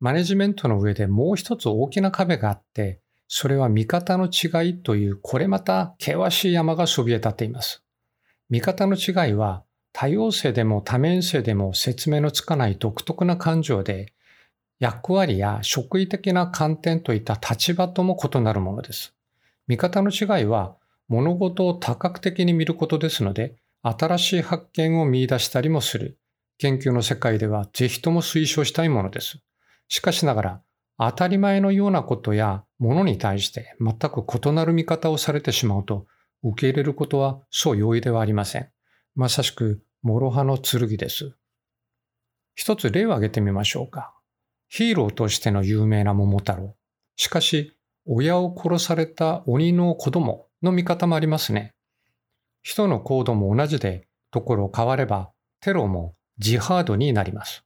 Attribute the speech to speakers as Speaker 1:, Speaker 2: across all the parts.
Speaker 1: マネジメントの上でもう一つ大きな壁があって、それは見方の違いというこれまた険しい山がそびえ立っています。見方の違いは多様性でも多面性でも説明のつかない独特な感情で役割や職位的な観点といった立場とも異なるものです。見方の違いは物事を多角的に見ることですので新しい発見を見出したりもする。研究の世界ではぜひとも推奨したいものです。しかしながら、当たり前のようなことやものに対して全く異なる見方をされてしまうと、受け入れることはそう容易ではありません。まさしく、諸刃の剣です。一つ例を挙げてみましょうか。ヒーローとしての有名な桃太郎。しかし、親を殺された鬼の子供の見方もありますね。人の行動も同じで、ところ変われば、テロもジハードになります。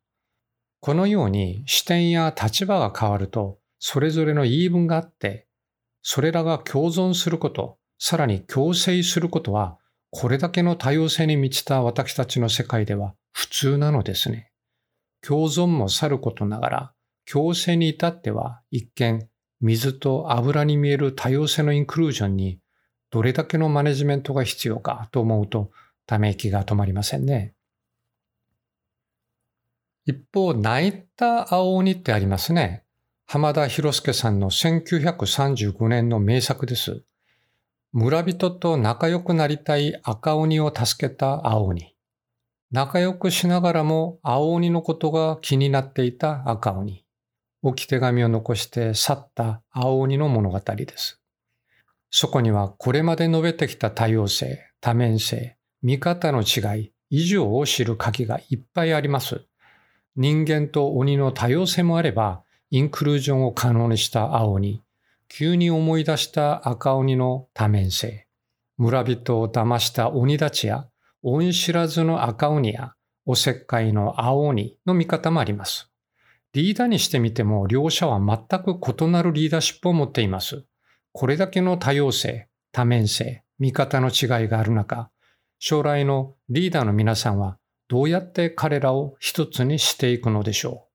Speaker 1: このように視点や立場が変わると、それぞれの言い分があって、それらが共存すること、さらに共生することは、これだけの多様性に満ちた私たちの世界では普通なのですね。共存もさることながら、共生に至っては一見水と油に見える多様性のインクルージョンにどれだけのマネジメントが必要かと思うと、ため息が止まりませんね。一方、泣いた青鬼ってありますね。浜田博介さんの1935年の名作です。村人と仲良くなりたい赤鬼を助けた青鬼。仲良くしながらも青鬼のことが気になっていた赤鬼。置き手紙を残して去った青鬼の物語です。そこにはこれまで述べてきた多様性、多面性、見方の違い、以上を知る鍵がいっぱいあります。人間と鬼の多様性もあれば、インクルージョンを可能にした青鬼、急に思い出した赤鬼の多面性、村人を騙した鬼たちや、恩知らずの赤鬼や、おせっかいの青鬼の見方もあります。リーダーにしてみても、両者は全く異なるリーダーシップを持っています。これだけの多様性、多面性、見方の違いがある中、将来のリーダーの皆さんはどうやって彼らを一つにしていくのでしょう？